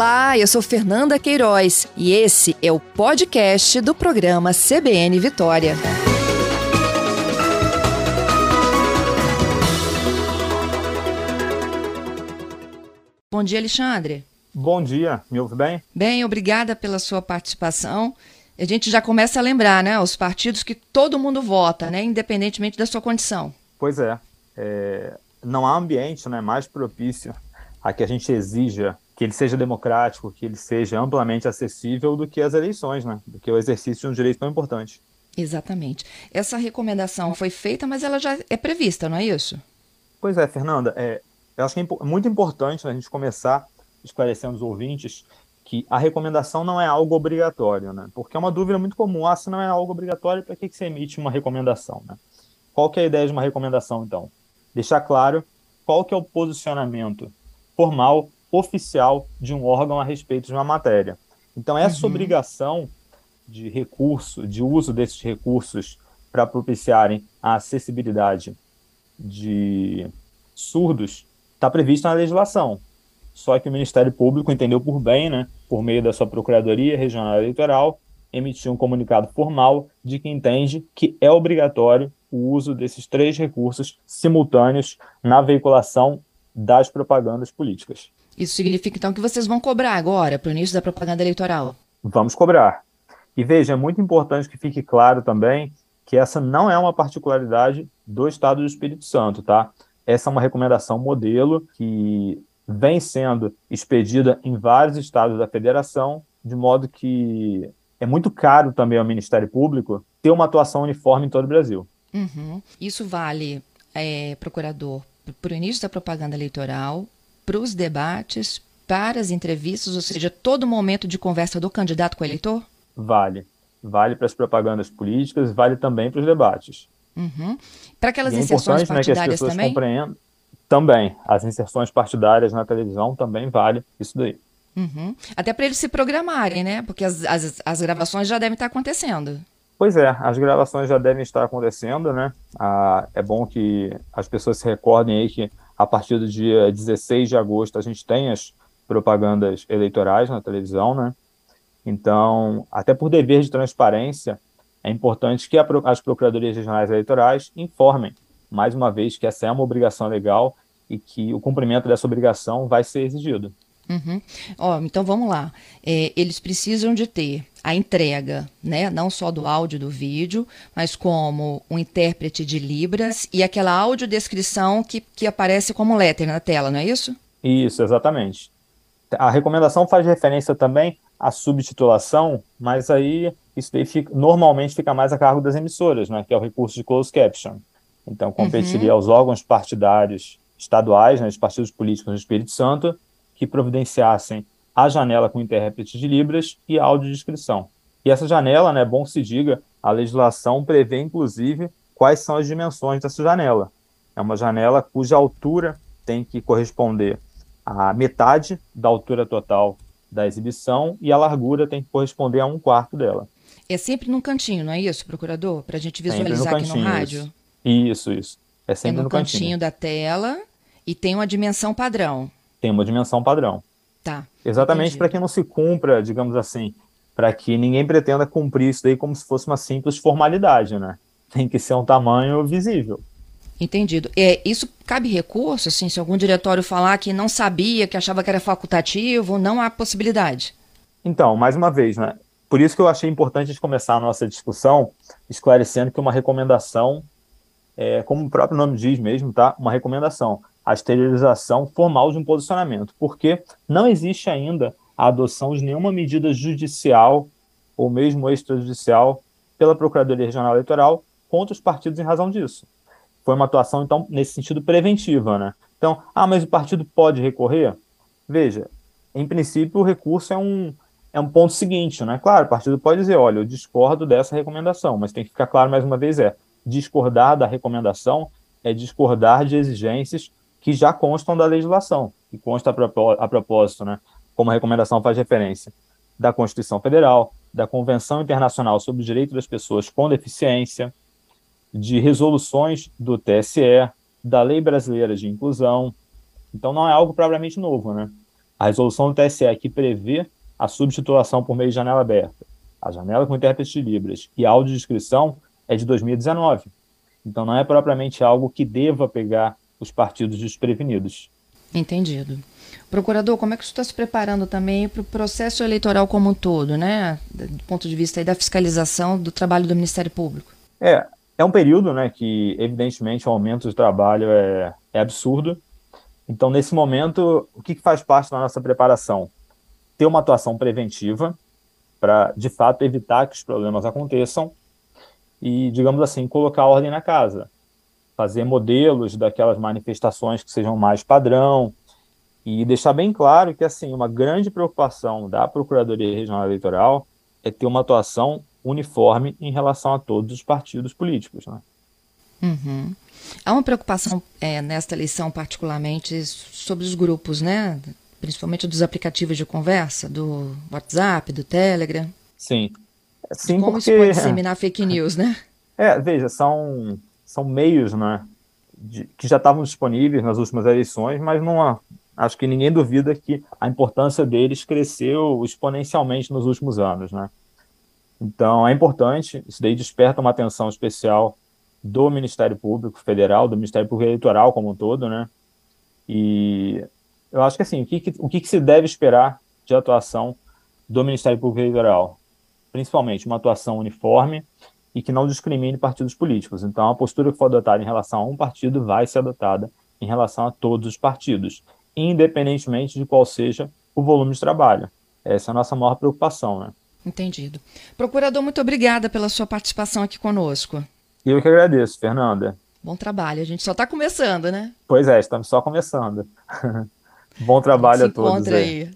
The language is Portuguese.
Olá, eu sou Fernanda Queiroz e esse é o podcast do programa CBN Vitória. Bom dia, Alexandre. Bom dia, me ouve bem? Bem, obrigada pela sua participação. A gente já começa a lembrar, né, os partidos que todo mundo vota, né, independentemente da sua condição. Pois é, é não há ambiente né, mais propício a que a gente exija que ele seja democrático, que ele seja amplamente acessível do que as eleições, né, do que o exercício de um direito tão importante. Exatamente. Essa recomendação foi feita, mas ela já é prevista, não é isso? Pois é, Fernanda. É, eu acho que é muito importante né, a gente começar esclarecendo os ouvintes que a recomendação não é algo obrigatório, né? Porque é uma dúvida muito comum. Ah, se não é algo obrigatório, para que, que você emite uma recomendação, né? Qual que é a ideia de uma recomendação, então? Deixar claro qual que é o posicionamento formal, oficial de um órgão a respeito de uma matéria. Então, essa uhum. obrigação de recurso, de uso desses recursos para propiciarem a acessibilidade de surdos, está prevista na legislação. Só que o Ministério Público entendeu por bem, né, por meio da sua Procuradoria Regional Eleitoral, emitiu um comunicado formal de que entende que é obrigatório o uso desses três recursos simultâneos na veiculação das propagandas políticas. Isso significa então que vocês vão cobrar agora para o início da propaganda eleitoral? Vamos cobrar. E veja, é muito importante que fique claro também que essa não é uma particularidade do Estado do Espírito Santo, tá? Essa é uma recomendação modelo que vem sendo expedida em vários estados da federação, de modo que é muito caro também ao Ministério Público ter uma atuação uniforme em todo o Brasil. Uhum. Isso vale, é, procurador, para o início da propaganda eleitoral, para os debates, para as entrevistas, ou seja, todo momento de conversa do candidato com o eleitor? Vale. Vale para as propagandas políticas, vale também para os debates. Uhum. Para aquelas é inserções partidárias né, também? Compreendam. Também. As inserções partidárias na televisão também vale isso daí. Uhum. Até para eles se programarem, né? Porque as, as, as gravações já devem estar acontecendo. Pois é, as gravações já devem estar acontecendo, né? Ah, é bom que as pessoas se recordem aí que a partir do dia 16 de agosto a gente tem as propagandas eleitorais na televisão, né? Então, até por dever de transparência, é importante que a, as procuradorias regionais eleitorais informem, mais uma vez, que essa é uma obrigação legal e que o cumprimento dessa obrigação vai ser exigido. Uhum. Ó, então vamos lá. É, eles precisam de ter a entrega, né, não só do áudio do vídeo, mas como um intérprete de Libras e aquela audiodescrição que, que aparece como letter na tela, não é isso? Isso, exatamente. A recomendação faz referência também à subtitulação, mas aí isso daí fica, normalmente fica mais a cargo das emissoras, né, que é o recurso de closed caption. Então, competiria uhum. aos órgãos partidários estaduais, né, os partidos políticos do Espírito Santo, que providenciassem a janela com intérprete de Libras e audiodescrição. E essa janela, né, bom se diga, a legislação prevê, inclusive, quais são as dimensões dessa janela. É uma janela cuja altura tem que corresponder à metade da altura total da exibição e a largura tem que corresponder a um quarto dela. É sempre num cantinho, não é isso, procurador? Para a gente visualizar no aqui no rádio? Isso, isso. isso. É sempre é no, no cantinho. cantinho da tela e tem uma dimensão padrão. Tem uma dimensão padrão. Tá. Exatamente para que não se cumpra, digamos assim, para que ninguém pretenda cumprir isso daí como se fosse uma simples formalidade, né? Tem que ser um tamanho visível. Entendido. É, isso cabe recurso, assim, se algum diretório falar que não sabia, que achava que era facultativo, não há possibilidade? Então, mais uma vez, né? Por isso que eu achei importante a gente começar a nossa discussão esclarecendo que uma recomendação, é, como o próprio nome diz mesmo, tá? Uma recomendação a esterilização formal de um posicionamento, porque não existe ainda a adoção de nenhuma medida judicial ou mesmo extrajudicial pela Procuradoria Regional Eleitoral contra os partidos em razão disso. Foi uma atuação, então, nesse sentido preventiva, né? Então, ah, mas o partido pode recorrer? Veja, em princípio, o recurso é um, é um ponto seguinte, né? Claro, o partido pode dizer, olha, eu discordo dessa recomendação, mas tem que ficar claro mais uma vez, é discordar da recomendação é discordar de exigências que já constam da legislação, que consta a, propósito, né, como a recomendação faz referência, da Constituição Federal, da Convenção Internacional sobre o Direito das Pessoas com Deficiência, de resoluções do TSE, da Lei Brasileira de Inclusão. Então não é algo propriamente novo, né? A resolução do TSE que prevê a subtitulação por meio de janela aberta, a janela com intérprete de Libras e audiodescrição é de 2019. Então não é propriamente algo que deva pegar os partidos desprevenidos. Entendido. Procurador, como é que você está se preparando também para o processo eleitoral como um todo, né? Do ponto de vista da fiscalização do trabalho do Ministério Público? É, é um período né, que, evidentemente, o aumento de trabalho é, é absurdo. Então, nesse momento, o que, que faz parte da nossa preparação? Ter uma atuação preventiva para, de fato, evitar que os problemas aconteçam e, digamos assim, colocar ordem na casa. Fazer modelos daquelas manifestações que sejam mais padrão e deixar bem claro que, assim, uma grande preocupação da Procuradoria Regional Eleitoral é ter uma atuação uniforme em relação a todos os partidos políticos. Né? Uhum. Há uma preocupação é, nesta eleição, particularmente, sobre os grupos, né? principalmente dos aplicativos de conversa, do WhatsApp, do Telegram. Sim. Sim, como porque... isso pode disseminar fake news, né? É, veja, são, são meios né, de, que já estavam disponíveis nas últimas eleições, mas não há, acho que ninguém duvida que a importância deles cresceu exponencialmente nos últimos anos, né? Então, é importante, isso daí desperta uma atenção especial do Ministério Público Federal, do Ministério Público Eleitoral como um todo, né? E eu acho que, assim, o que, o que se deve esperar de atuação do Ministério Público Eleitoral? Principalmente uma atuação uniforme e que não discrimine partidos políticos. Então, a postura que for adotada em relação a um partido vai ser adotada em relação a todos os partidos, independentemente de qual seja o volume de trabalho. Essa é a nossa maior preocupação, né? Entendido. Procurador, muito obrigada pela sua participação aqui conosco. Eu que agradeço, Fernanda. Bom trabalho. A gente só está começando, né? Pois é, estamos só começando. Bom trabalho a, a todos. Aí. aí.